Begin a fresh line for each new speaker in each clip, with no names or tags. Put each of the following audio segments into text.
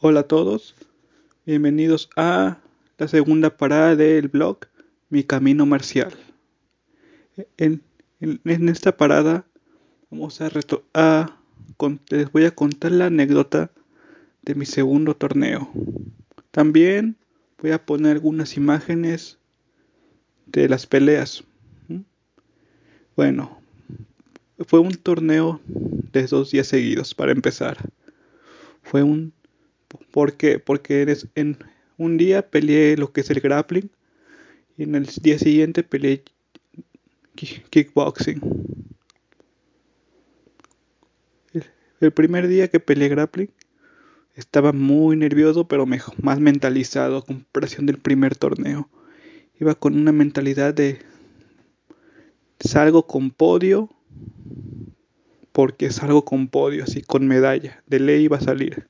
Hola a todos, bienvenidos a la segunda parada del blog Mi Camino Marcial. En, esta parada vamos a, a les voy a contar la anécdota de mi segundo torneo. También voy a poner algunas imágenes de las peleas. Bueno, fue un torneo de dos días seguidos para empezar. Fue un porque porque en un día peleé lo que es el grappling y en el día siguiente peleé kickboxing. El, primer día que peleé grappling estaba muy nervioso pero mejor, más mentalizado a comparación del primer torneo. Iba con una mentalidad de salgo con podio porque salgo con podio, así con medalla, de ley iba a salir.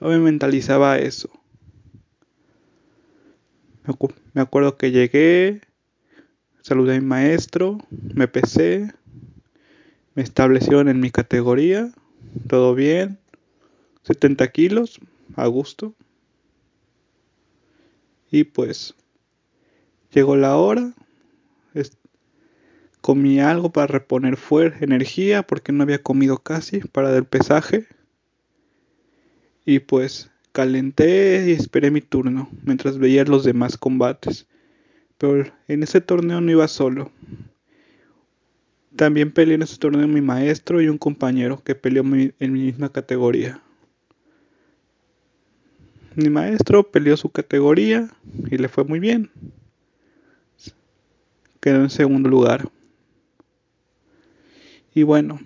Yo me mentalizaba eso. Me acuerdo que llegué, saludé a mi maestro, me pesé, me establecieron en mi categoría, todo bien, 70 kilos, a gusto. Y pues llegó la hora, comí algo para reponer fuerza, energía, porque no había comido casi para el pesaje. Y pues calenté y esperé mi turno mientras veía los demás combates. Pero en ese torneo no iba solo. También peleé en ese torneo mi maestro y un compañero que peleó en mi misma categoría. Mi maestro peleó su categoría y le fue muy bien. Quedó en segundo lugar. Y bueno,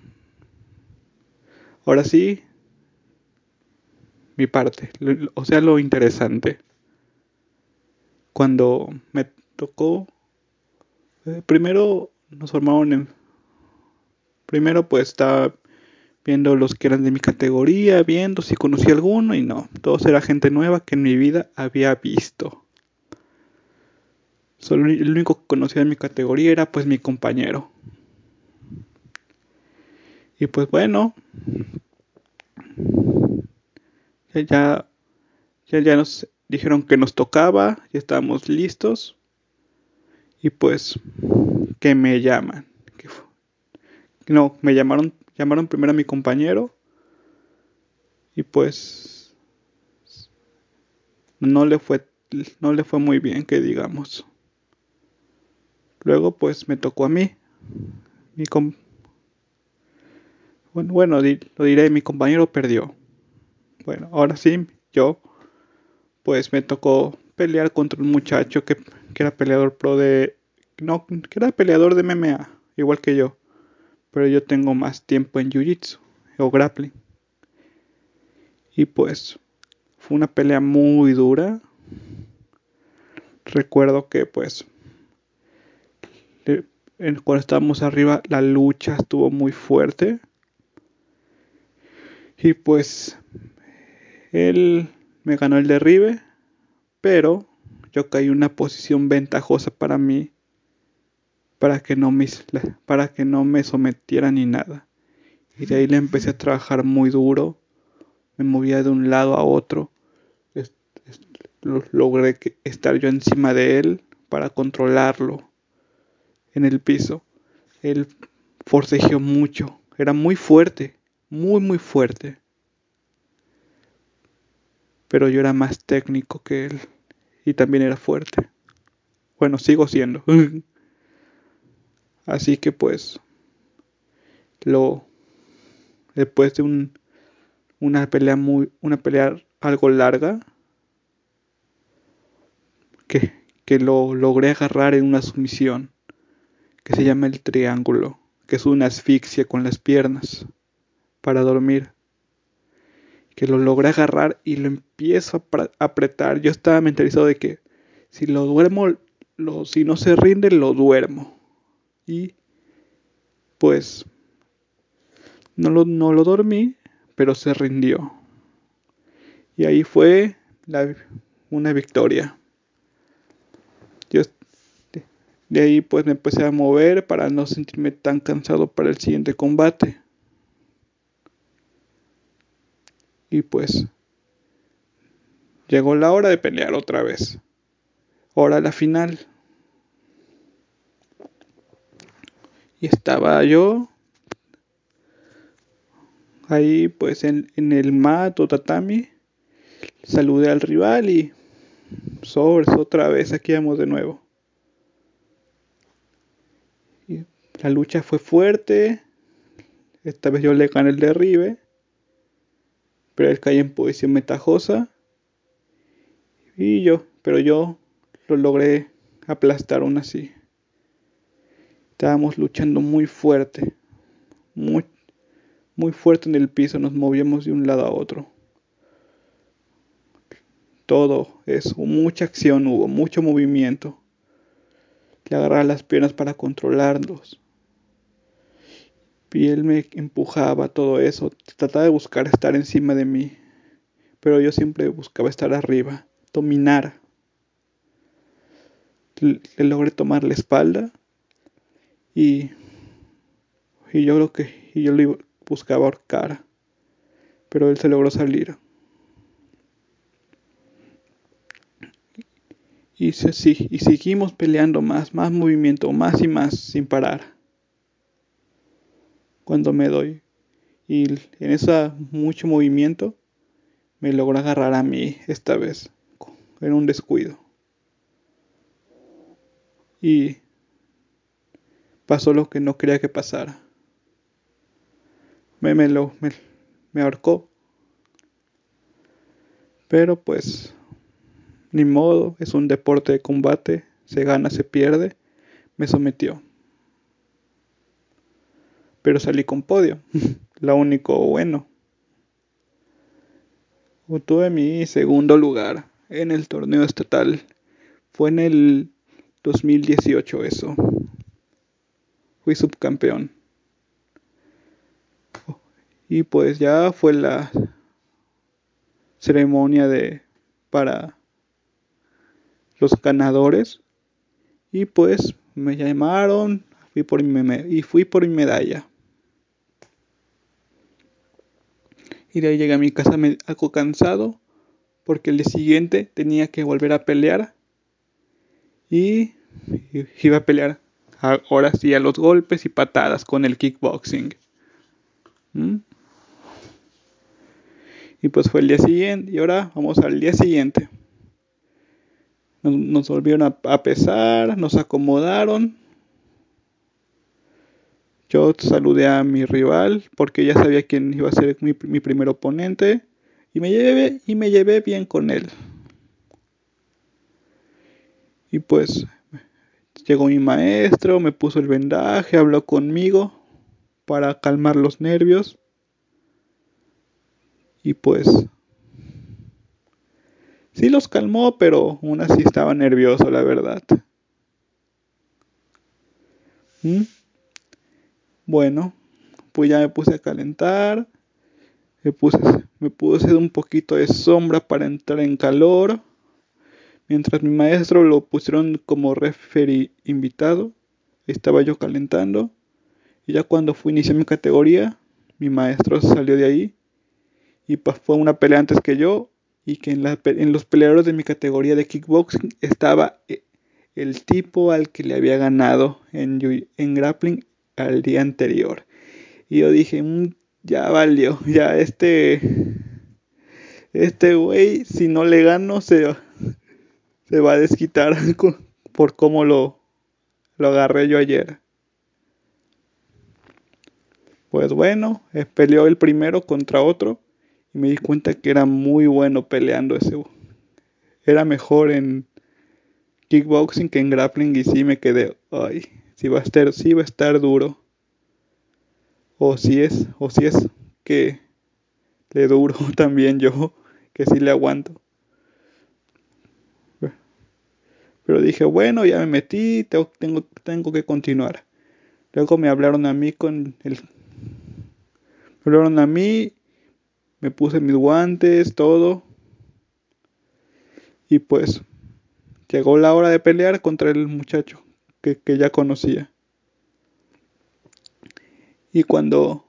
ahora sí, mi parte, o sea, lo interesante. Cuando me tocó, eh, primero nos formaron en... Primero pues estaba viendo los que eran de mi categoría, viendo si conocía alguno y no, todos era gente nueva que en mi vida había visto. Solo el único que conocía de mi categoría era pues mi compañero. Y pues bueno, ya, ya, ya nos dijeron que nos tocaba, ya estábamos listos. Y pues, que me llaman. No, me llamaron, llamaron primero a mi compañero. Y pues, no le fue, no le fue muy bien, que digamos. Luego, pues, me tocó a mí. Mi bueno, bueno, lo diré, mi compañero perdió. Bueno, ahora sí, yo pues me tocó pelear contra un muchacho que, era peleador pro de... No, que era peleador de MMA, igual que yo. Pero yo tengo más tiempo en Jiu-Jitsu o grappling. Y pues fue una pelea muy dura. Recuerdo que pues cuando estábamos arriba la lucha estuvo muy fuerte. Y pues él me ganó el derribe, pero yo caí en una posición ventajosa para mí para que no me, para que no me sometiera ni nada. Y de ahí le empecé a trabajar muy duro, me movía de un lado a otro, logré estar yo encima de él para controlarlo en el piso. Él forcejeó mucho, era muy fuerte, muy muy fuerte pero yo era más técnico que él y también era fuerte. Bueno, sigo siendo. Así que pues lo después de un, una pelea muy una pelea algo larga que, que lo logré agarrar en una sumisión que se llama el triángulo, que es una asfixia con las piernas para dormir que lo logré agarrar y lo empiezo a apretar. Yo estaba mentalizado de que si lo duermo, si no se rinde, lo duermo. Y pues no lo, no lo dormí, pero se rindió. Y ahí fue una victoria. De ahí pues me empecé a mover para no sentirme tan cansado para el siguiente combate. Y pues Llegó la hora de pelear otra vez. Hora la final. Y estaba yo ahí pues en, el mat o tatami. Saludé al rival y sobres otra vez aquí vamos de nuevo. La lucha fue fuerte. Esta vez yo le gané el derribe. Pero él cae en posición metajosa. Y yo, pero yo lo logré aplastar aún así. Estábamos luchando muy fuerte. Muy, muy fuerte en el piso. Nos movíamos de un lado a otro. Todo eso. Mucha acción hubo. Mucho movimiento. Le agarraba las piernas para controlarlos. Y él me empujaba todo eso. Trataba de buscar estar encima de mí. Pero yo siempre buscaba estar arriba. Dominar. Le, logré tomar la espalda. Y, y yo lo que y yo lo buscaba ahorcar. Pero él se logró salir. Y, sí, y seguimos peleando más, más movimiento, más y más, sin parar cuando me doy. Y en ese mucho movimiento me logró agarrar a mí esta vez en un descuido. Y pasó lo que no quería que pasara. Me, me, lo, me, me ahorcó. Pero pues, ni modo, es un deporte de combate, se gana, se pierde, me sometió pero salí con podio. Lo único bueno. Tuve mi segundo lugar en el torneo estatal. Fue en el 2018 eso. Fui subcampeón. Y pues ya fue la ceremonia de para los ganadores. Y pues me llamaron y fui por mi medalla. Y de ahí llegué a mi casa algo cansado porque el día siguiente tenía que volver a pelear y iba a pelear ahora sí a los golpes y patadas con el kickboxing. ¿Mm? Y pues fue el día siguiente y ahora vamos al día siguiente. Nos, volvieron a pesar, nos acomodaron yo saludé a mi rival porque ya sabía quién iba a ser mi, primer oponente y me, llevé, bien con él. Y pues llegó mi maestro, me puso el vendaje, habló conmigo para calmar los nervios. Y pues sí los calmó, pero aún así estaba nervioso, la verdad. ¿Mm? Bueno, pues ya me puse a calentar. Me puse, me puse un poquito de sombra para entrar en calor. Mientras mi maestro lo pusieron como referee invitado, estaba yo calentando. Y ya cuando fui a iniciar mi categoría, mi maestro salió de ahí. Y fue una pelea antes que yo. Y que en, en los peleadores de mi categoría de kickboxing estaba eh, el tipo al que le había ganado en grappling al día anterior. Y yo dije, mm, ya valió, ya este, este güey, si no le gano, se, se va a desquitar por cómo lo, lo agarré yo ayer. Pues bueno, peleó el primero contra otro y me di cuenta que era muy bueno peleando ese. Era mejor en kickboxing que en grappling y sí me quedé, ay, si va a estar, si va a estar duro. O si es, o si es que le duro también yo, que sí le aguanto. Pero dije, bueno, ya me metí, tengo, tengo, tengo que continuar. Luego me hablaron a mí con el... Me hablaron a mí, me puse mis guantes, todo. Y pues llegó la hora de pelear contra el muchacho que, ya conocía. Y cuando...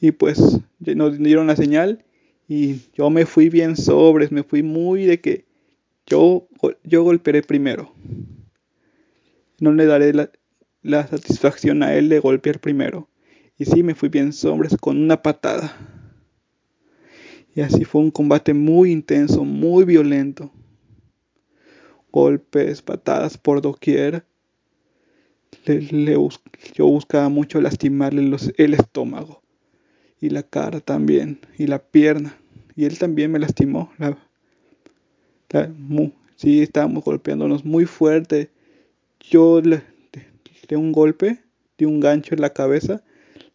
Y pues nos dieron la señal Y yo me fui bien sobres, me fui muy de que yo, yo golpearé primero. No le daré la, la satisfacción a él de golpear primero. Y sí, me fui bien sobres con una patada. Y así fue un combate muy intenso, muy violento. Golpes, patadas por doquier. yo buscaba mucho lastimarle el estómago. Y la cara también. Y la pierna. Y él también me lastimó. La, sí, estábamos golpeándonos muy fuerte. Yo le, de un golpe, de un gancho en la cabeza,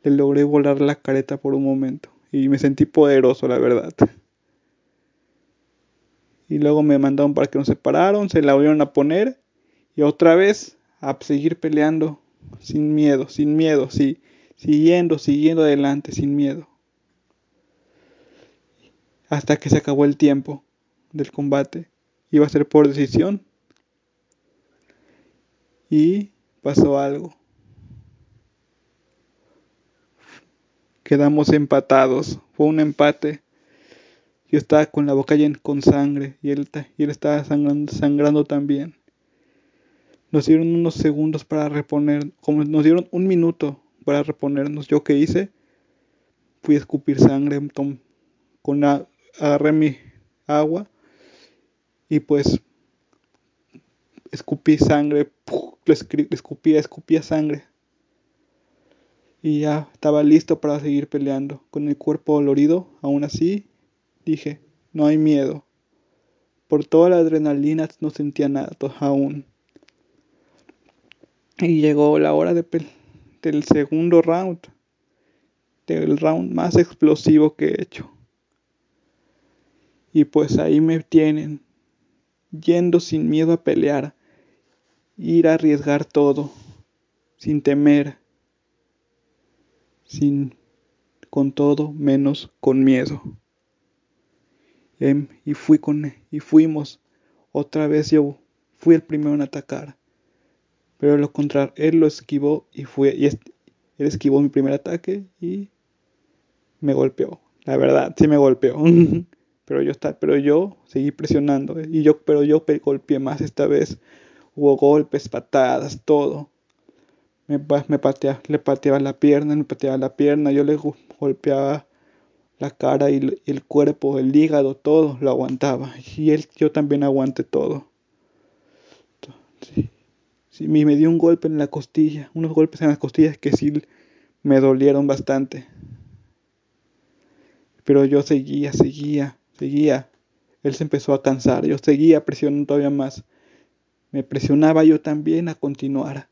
le logré volar la careta por un momento. Y me sentí poderoso, la verdad. Y luego me mandaron para que nos separaron, se la volvieron a poner. Y otra vez a seguir peleando sin miedo, sin miedo, sí, siguiendo, siguiendo adelante, sin miedo. Hasta que se acabó el tiempo del combate. Iba a ser por decisión. Y pasó algo. Quedamos empatados. Fue un empate. Yo estaba con la boca llena con sangre y él, y él estaba sangrando, también. Nos dieron unos segundos para reponer, como nos dieron un minuto para reponernos. ¿Yo qué hice? Fui a escupir sangre, con agarré mi agua y pues escupí sangre, escupía, escupía sangre. Y ya estaba listo para seguir peleando. Con el cuerpo dolorido, aún así, dije, no hay miedo. Por toda la adrenalina no sentía nada aún. Y llegó la hora de del segundo round. Del round más explosivo que he hecho. Y pues ahí me tienen, yendo sin miedo a pelear, ir a arriesgar todo, sin temer, sin con todo menos con miedo. Em, y fui con y fuimos otra vez yo fui el primero en atacar. Pero lo contrario, él lo esquivó y fue y él esquivó mi primer ataque y me golpeó. La verdad, sí me golpeó. pero yo pero yo seguí presionando y yo pero yo golpeé más esta vez Hubo golpes, patadas, todo. Me, me le pateaba la pierna, me pateaba la pierna, yo le golpeaba la cara y, el cuerpo, el hígado, todo lo aguantaba. Y él, yo también aguanté todo. Sí. me dio un golpe en la costilla, unos golpes en las costillas que sí me dolieron bastante. Pero yo seguía, seguía, seguía. Él se empezó a cansar, yo seguía presionando todavía más me presionaba yo también a continuar.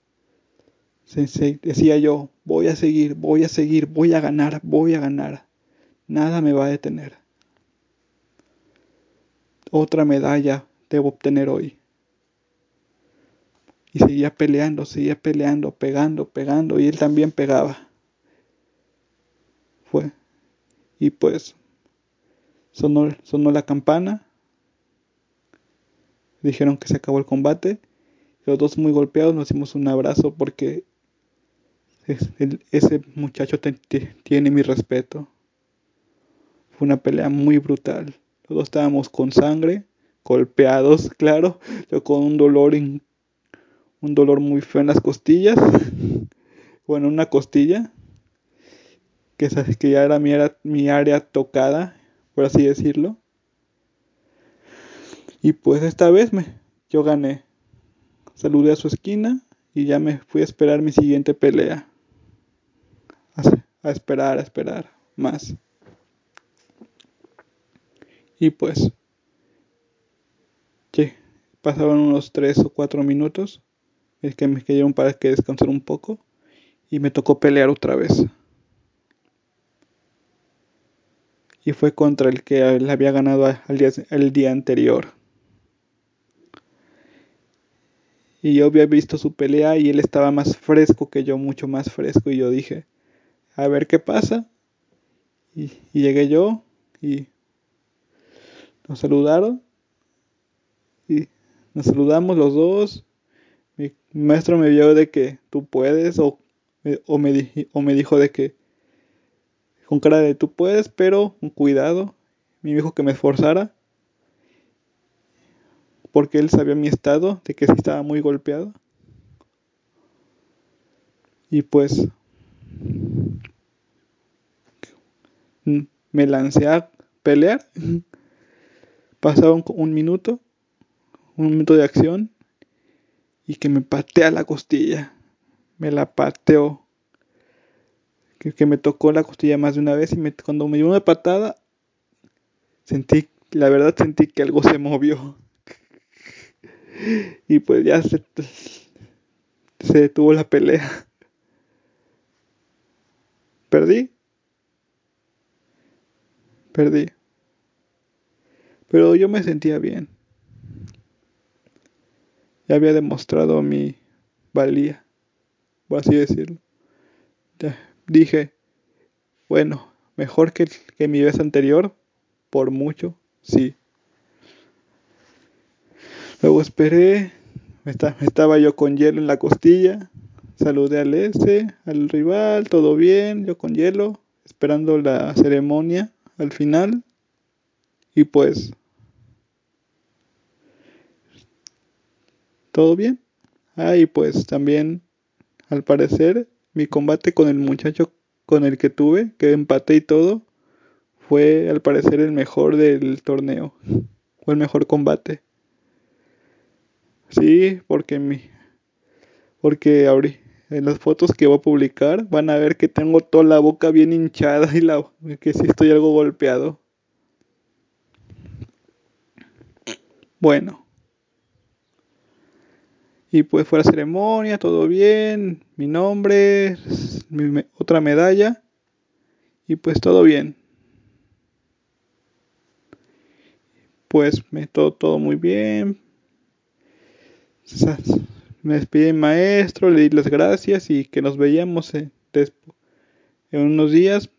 decía yo, voy a seguir, voy a seguir, voy a ganar, voy a ganar. Nada me va a detener. Otra medalla debo obtener hoy. Y seguía peleando, seguía peleando, pegando, pegando, y él también pegaba. Fue. Y pues sonó, sonó la campana dijeron que se acabó el combate. Los dos muy golpeados nos dimos un abrazo porque ese muchacho tiene mi respeto. Fue una pelea muy brutal. Los dos estábamos con sangre, golpeados, claro. Yo con un dolor, un dolor muy feo en las costillas. bueno, una costilla. Que, ya era mi, era mi área tocada, por así decirlo. Y pues esta vez me, yo gané. Saludé a su esquina y ya me fui a esperar mi siguiente pelea. A, esperar, a esperar más. Y pues, que pasaron unos 3 o 4 minutos. Es que me quedaron para que descansar un poco. Y me tocó pelear otra vez. Y fue contra el que le había ganado al día, el día anterior. Y yo había visto su pelea y él estaba más fresco que yo, mucho más fresco. Y yo dije, a ver qué pasa. Y, llegué yo y nos saludaron. Y nos saludamos los dos. Mi maestro me vio de que tú puedes o, o, me, o me dijo de que con cara de tú puedes, pero con cuidado. me dijo que me esforzara porque él sabía mi estado, de que sí estaba muy golpeado. Y pues me lancé a pelear. Pasaba un, minuto, un minuto de acción, y que me patea la costilla. Me la pateó. Que, me tocó la costilla más de una vez y me, cuando me dio una patada, sentí, la verdad sentí que algo se movió. y pues ya se, se detuvo la pelea. Perdí. Perdí. Pero yo me sentía bien. Ya había demostrado mi valía, por así decirlo. dije, bueno, mejor que, que mi vez anterior, por mucho, sí. Luego esperé, estaba yo con hielo en la costilla, saludé al S, al rival, todo bien, yo con hielo, esperando la ceremonia al final. Y pues, todo bien. Ah, y pues también, al parecer, mi combate con el muchacho con el que tuve, que empaté y todo, fue al parecer el mejor del torneo. Fue el mejor combate. Sí, porque mi porque abrí en las fotos que voy a publicar van a ver que tengo toda la boca bien hinchada y la que sí estoy algo golpeado. Bueno. Y pues fue la ceremonia, todo bien, mi nombre, mi otra medalla y pues todo bien. Pues me todo todo muy bien, me despedí maestro, le di las gracias y que nos veíamos en, en unos días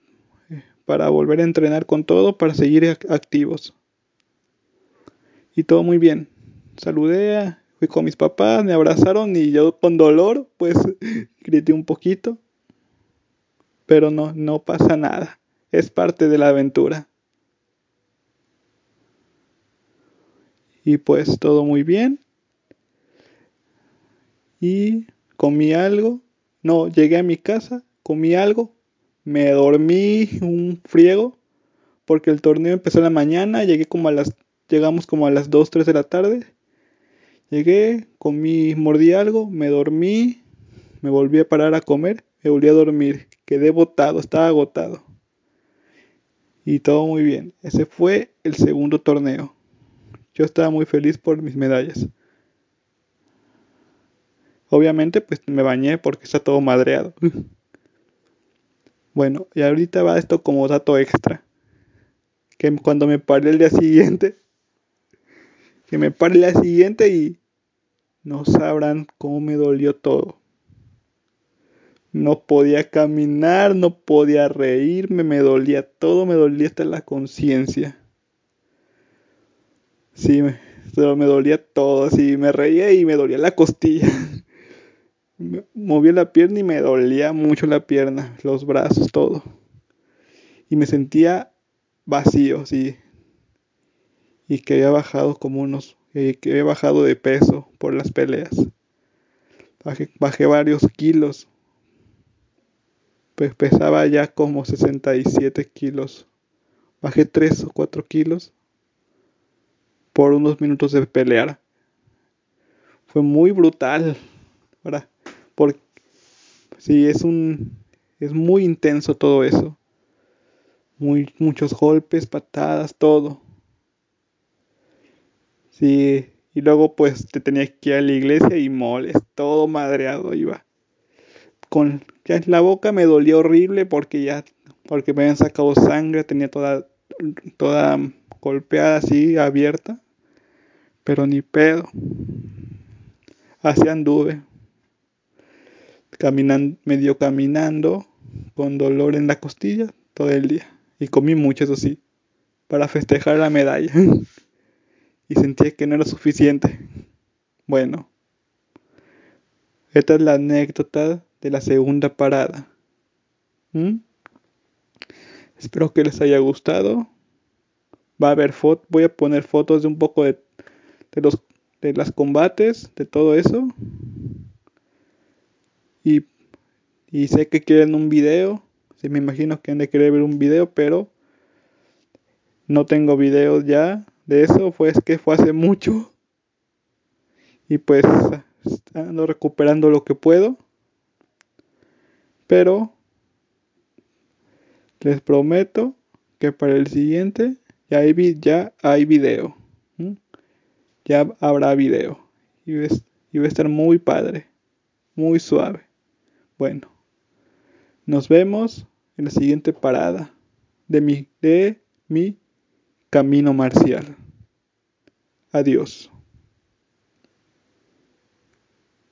eh, para volver a entrenar con todo, para seguir activos. Y todo muy bien. Saludé, fui con mis papás, me abrazaron y yo con dolor, pues grité un poquito. Pero no, no pasa nada. Es parte de la aventura. Y pues todo muy bien y comí algo. No, llegué a mi casa, comí algo, me dormí un friego porque el torneo empezó en la mañana, llegué como a las llegamos como a las 2, 3 de la tarde. Llegué, comí, mordí algo, me dormí, me volví a parar a comer, me volví a dormir, quedé botado, estaba agotado. Y todo muy bien. Ese fue el segundo torneo. Yo estaba muy feliz por mis medallas. Obviamente, pues me bañé porque está todo madreado. bueno, y ahorita va esto como dato extra. Que cuando me paré el día siguiente, que me paré el día siguiente y no sabrán cómo me dolió todo. No podía caminar, no podía reírme, me dolía todo, me dolía hasta la conciencia. Sí, me, me dolía todo, sí, me reía y me dolía la costilla. Moví la pierna y me dolía mucho la pierna, los brazos, todo. Y me sentía vacío, sí. Y que había bajado como unos, que había bajado de peso por las peleas. Bajé, bajé varios kilos. Pues pesaba ya como 67 kilos. Bajé 3 o 4 kilos por unos minutos de pelear. Fue muy brutal. Ahora, porque sí, es un es muy intenso todo eso. Muy, muchos golpes, patadas, todo. Sí, y luego pues te tenías que ir a la iglesia y moles, todo madreado iba. Con ya la boca me dolía horrible porque ya porque me habían sacado sangre, tenía toda toda golpeada así, abierta. Pero ni pedo. Así anduve caminando, medio caminando, con dolor en la costilla todo el día. Y comí mucho, eso sí, para festejar la medalla. y sentí que no era suficiente. Bueno, esta es la anécdota de la segunda parada. ¿Mm? Espero que les haya gustado. Va a haber fotos, voy a poner fotos de un poco de, de los de las combates, de todo eso. Y, y sé que quieren un video. Sí, me imagino que han de querer ver un video, pero no tengo videos ya de eso. Fue que fue hace mucho. Y pues ando recuperando lo que puedo. Pero les prometo que para el siguiente ya hay, ya hay video. Ya habrá video. Y y va a estar muy padre. Muy suave. Bueno. Nos vemos en la siguiente parada de mi, de mi camino marcial. Adiós.